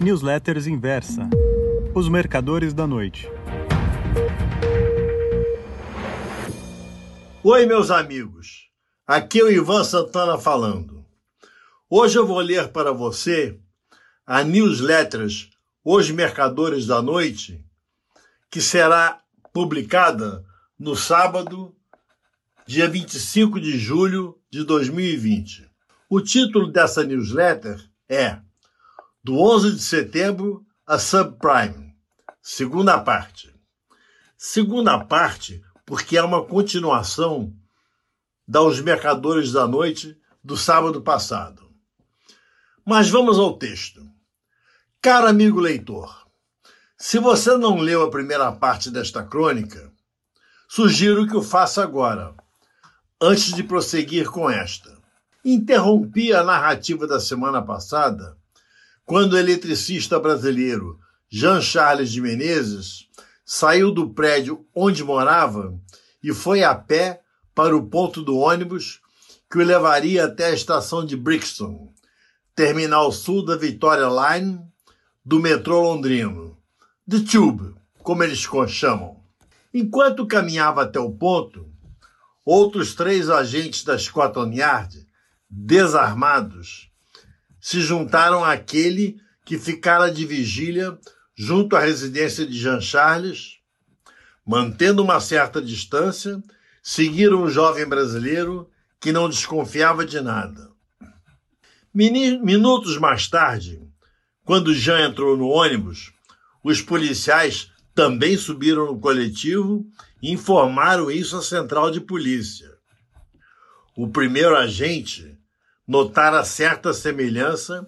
Newsletters Inversa Os Mercadores da Noite. Oi, meus amigos. Aqui é o Ivan Santana falando. Hoje eu vou ler para você a Newsletters Os Mercadores da Noite, que será publicada no sábado, dia 25 de julho de 2020. O título dessa newsletter é Do 11 de setembro a subprime, segunda parte. Segunda parte, porque é uma continuação dos Mercadores da Noite do sábado passado. Mas vamos ao texto. Caro amigo leitor, se você não leu a primeira parte desta crônica, sugiro que o faça agora, antes de prosseguir com esta. Interrompi a narrativa da semana passada quando o eletricista brasileiro Jean Charles de Menezes saiu do prédio onde morava e foi a pé para o ponto do ônibus que o levaria até a estação de Brixton, terminal sul da Victoria Line do metrô londrino, The Tube, como eles chamam. Enquanto caminhava até o ponto, outros três agentes da Scotland Yard, desarmados, se juntaram àquele que ficara de vigília junto à residência de Jean Charles, mantendo uma certa distância, seguiram o jovem brasileiro que não desconfiava de nada. Minutos mais tarde, quando Jean entrou no ônibus, os policiais também subiram no coletivo e informaram isso à central de polícia. O primeiro agente notara certa semelhança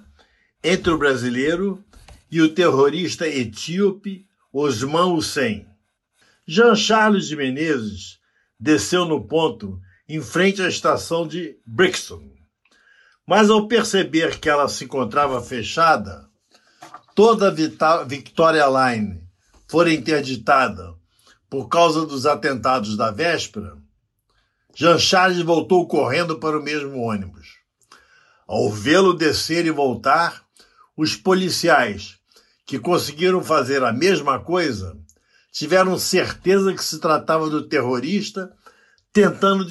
entre o brasileiro e o terrorista etíope Osman Hussein. Jean Charles de Menezes desceu no ponto em frente à estação de Brixton. Mas ao perceber que ela se encontrava fechada, toda a Victoria Line fora interditada por causa dos atentados da véspera, Jean Charles voltou correndo para o mesmo ônibus. Ao vê-lo descer e voltar, os policiais, que conseguiram fazer a mesma coisa, tiveram certeza que se tratava do terrorista tentando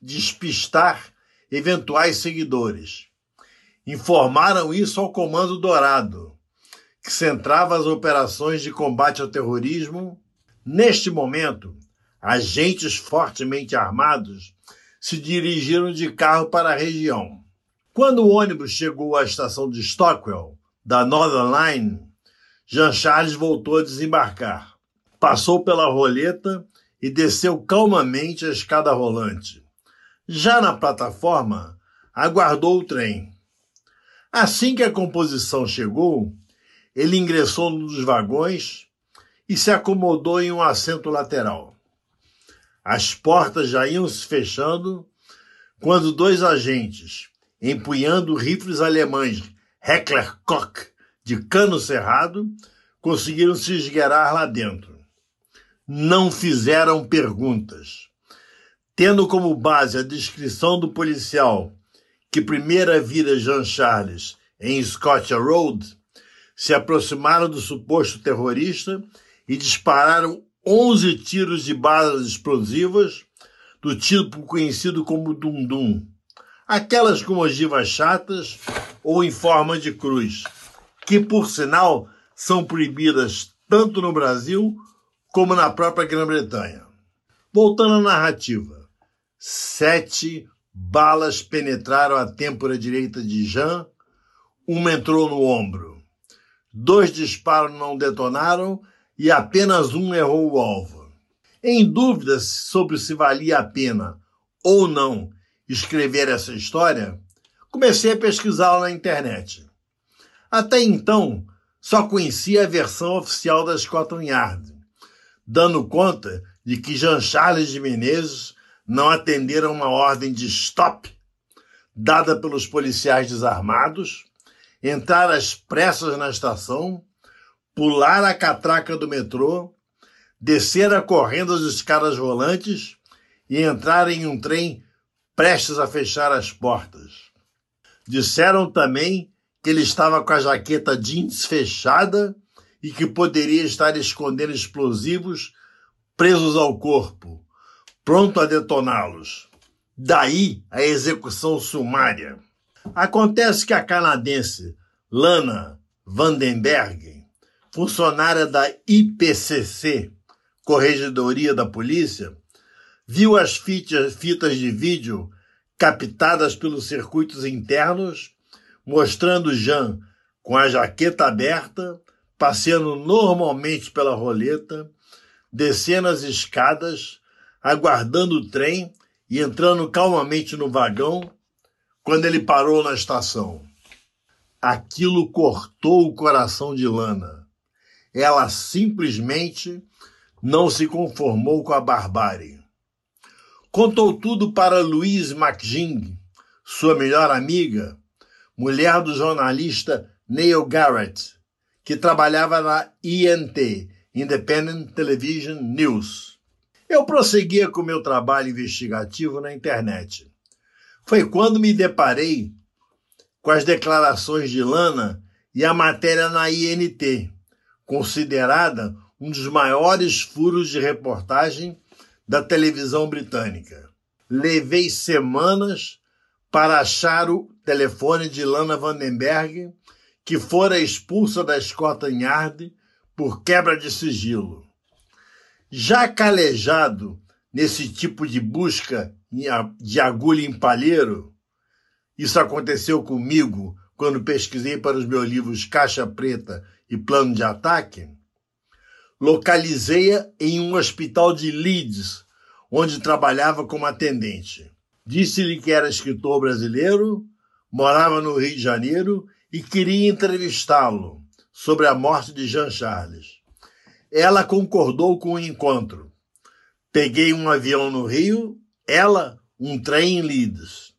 despistar eventuais seguidores. Informaram isso ao Comando Dourado, que centrava as operações de combate ao terrorismo. Neste momento, agentes fortemente armados se dirigiram de carro para a região. Quando o ônibus chegou à estação de Stockwell, da Northern Line, Jean Charles voltou a desembarcar. Passou pela roleta e desceu calmamente a escada rolante. Já na plataforma, aguardou o trem. Assim que a composição chegou, ele ingressou num dos vagões e se acomodou em um assento lateral. As portas já iam se fechando quando dois agentes, empunhando rifles alemães Heckler Koch de cano cerrado, conseguiram se esgueirar lá dentro. Não fizeram perguntas. Tendo como base a descrição do policial que primeira vira Jean Charles em Scotch Road, se aproximaram do suposto terrorista e dispararam 11 tiros de balas explosivas do tipo conhecido como dum-dum, aquelas com ogivas chatas ou em forma de cruz, que por sinal são proibidas tanto no Brasil como na própria Grã-Bretanha. Voltando à narrativa, sete balas penetraram a têmpora direita de Jean, uma entrou no ombro. Dois disparos não detonaram e apenas um errou o alvo. Em dúvidas sobre se valia a pena ou não escrever essa história, comecei a pesquisá-la na internet. Até então, só conhecia a versão oficial da Scotland Yard, dando conta de que Jean Charles de Menezes não atendera uma ordem de stop dada pelos policiais desarmados entrar às pressas na estação, pular a catraca do metrô, descer a correndo as escadas rolantes e entrar em um trem prestes a fechar as portas. Disseram também que ele estava com a jaqueta jeans fechada e que poderia estar escondendo explosivos presos ao corpo, pronto a detoná-los. Daí a execução sumária. Acontece que a canadense Lana Vandenberg, funcionária da IPCC, Corregedoria da Polícia, viu as fitas de vídeo captadas pelos circuitos internos, mostrando Jean com a jaqueta aberta, passeando normalmente pela roleta, descendo as escadas, aguardando o trem e entrando calmamente no vagão quando ele parou na estação. Aquilo cortou o coração de Lana. Ela simplesmente não se conformou com a barbárie. Contou tudo para Louise McGing, sua melhor amiga, mulher do jornalista Neil Garrett, que trabalhava na INT, Independent Television News. Eu prosseguia com meu trabalho investigativo na internet. Foi quando me deparei com as declarações de Lana e a matéria na INT, considerada um dos maiores furos de reportagem da televisão britânica. Levei semanas para achar o telefone de Lana Vandenberg, que fora expulsa da Scotland Yard por quebra de sigilo. Já calejado nesse tipo de busca de agulha em palheiro, isso aconteceu comigo quando pesquisei para os meus livros Caixa Preta e Plano de Ataque. Localizei-a em um hospital de Leeds, onde trabalhava como atendente. Disse-lhe que era escritor brasileiro, morava no Rio de Janeiro e queria entrevistá-lo sobre a morte de Jean Charles. Ela concordou com o encontro. Peguei um avião no Rio, ela um trem em Leeds.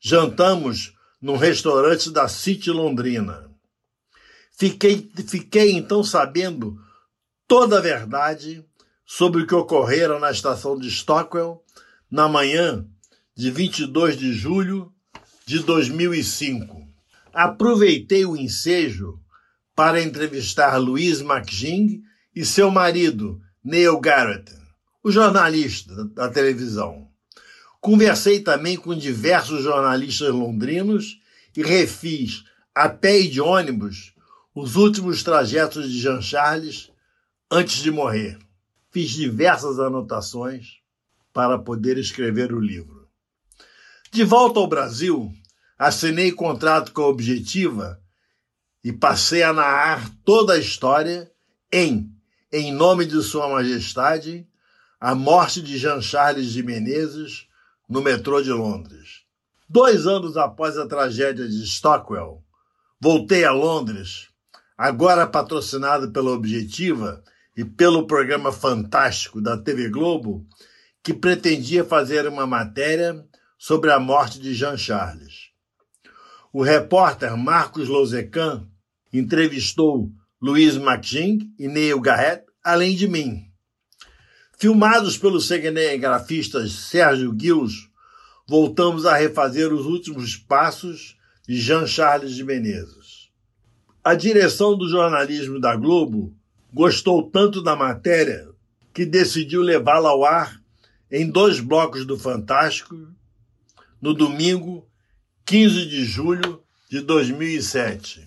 Jantamos num restaurante da City Londrina. Fiquei, fiquei então sabendo toda a verdade sobre o que ocorrera na estação de Stockwell na manhã de 22 de julho de 2005. Aproveitei o ensejo para entrevistar Louise McGing e seu marido, Neil Garrett, o jornalista da televisão. Conversei também com diversos jornalistas londrinos e refiz, a pé e de ônibus, os últimos trajetos de Jean Charles antes de morrer. Fiz diversas anotações para poder escrever o livro. De volta ao Brasil, assinei contrato com a Objetiva e passei a narrar toda a história em Em Nome de Sua Majestade, a morte de Jean Charles de Menezes no metrô de Londres. Dois anos após a tragédia de Stockwell, voltei a Londres, agora patrocinado pela Objetiva e pelo programa fantástico da TV Globo, que pretendia fazer uma matéria sobre a morte de Jean Charles. O repórter Marcos Lozecan entrevistou Louise McGing e Neil Garrett, além de mim. Filmados pelo cinegrafista Sérgio Guils, voltamos a refazer os últimos passos de Jean Charles de Menezes. A direção do jornalismo da Globo gostou tanto da matéria que decidiu levá-la ao ar em dois blocos do Fantástico no domingo 15 de julho de 2007.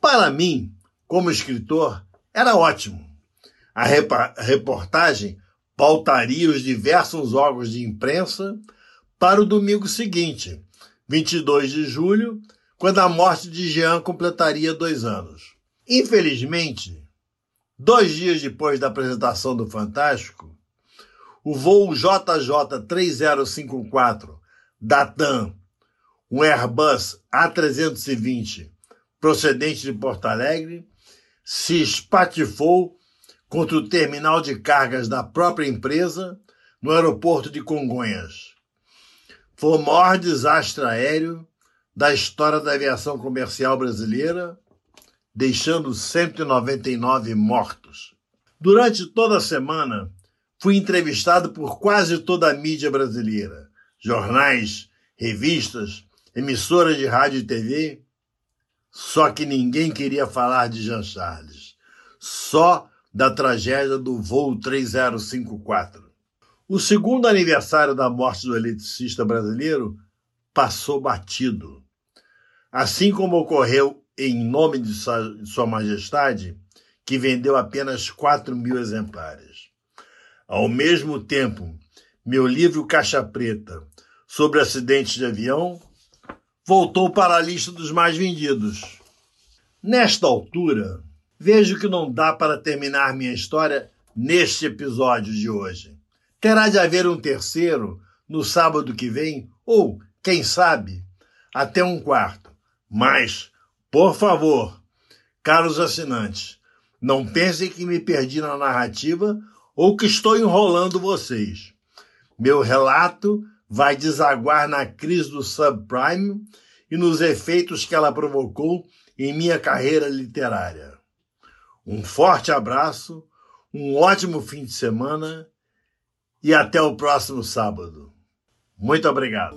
Para mim, como escritor, era ótimo a reportagem pautaria os diversos órgãos de imprensa para o domingo seguinte, 22 de julho, quando a morte de Jean completaria dois anos. Infelizmente, dois dias depois da apresentação do Fantástico, o voo JJ3054 da TAM, um Airbus A320 procedente de Porto Alegre, se espatifou contra o terminal de cargas da própria empresa no aeroporto de Congonhas. Foi o maior desastre aéreo da história da aviação comercial brasileira, deixando 199 mortos. Durante toda a semana, fui entrevistado por quase toda a mídia brasileira, jornais, revistas, emissoras de rádio e TV, Só que ninguém queria falar de Jean Charles, só da tragédia do voo 3054. O segundo aniversário da morte do eletricista brasileiro passou batido. Assim como ocorreu em nome de Sua Majestade, que vendeu apenas 4 mil exemplares. Ao mesmo tempo, meu livro Caixa Preta sobre acidentes de avião voltou para a lista dos mais vendidos. Nesta altura, vejo que não dá para terminar minha história neste episódio de hoje. Terá de haver um terceiro no sábado que vem, ou, quem sabe, até um quarto. Mas, por favor, caros assinantes, não pensem que me perdi na narrativa ou que estou enrolando vocês. Meu relato vai desaguar na crise do subprime e nos efeitos que ela provocou em minha carreira literária. Um forte abraço, um ótimo fim de semana e até o próximo sábado. Muito obrigado.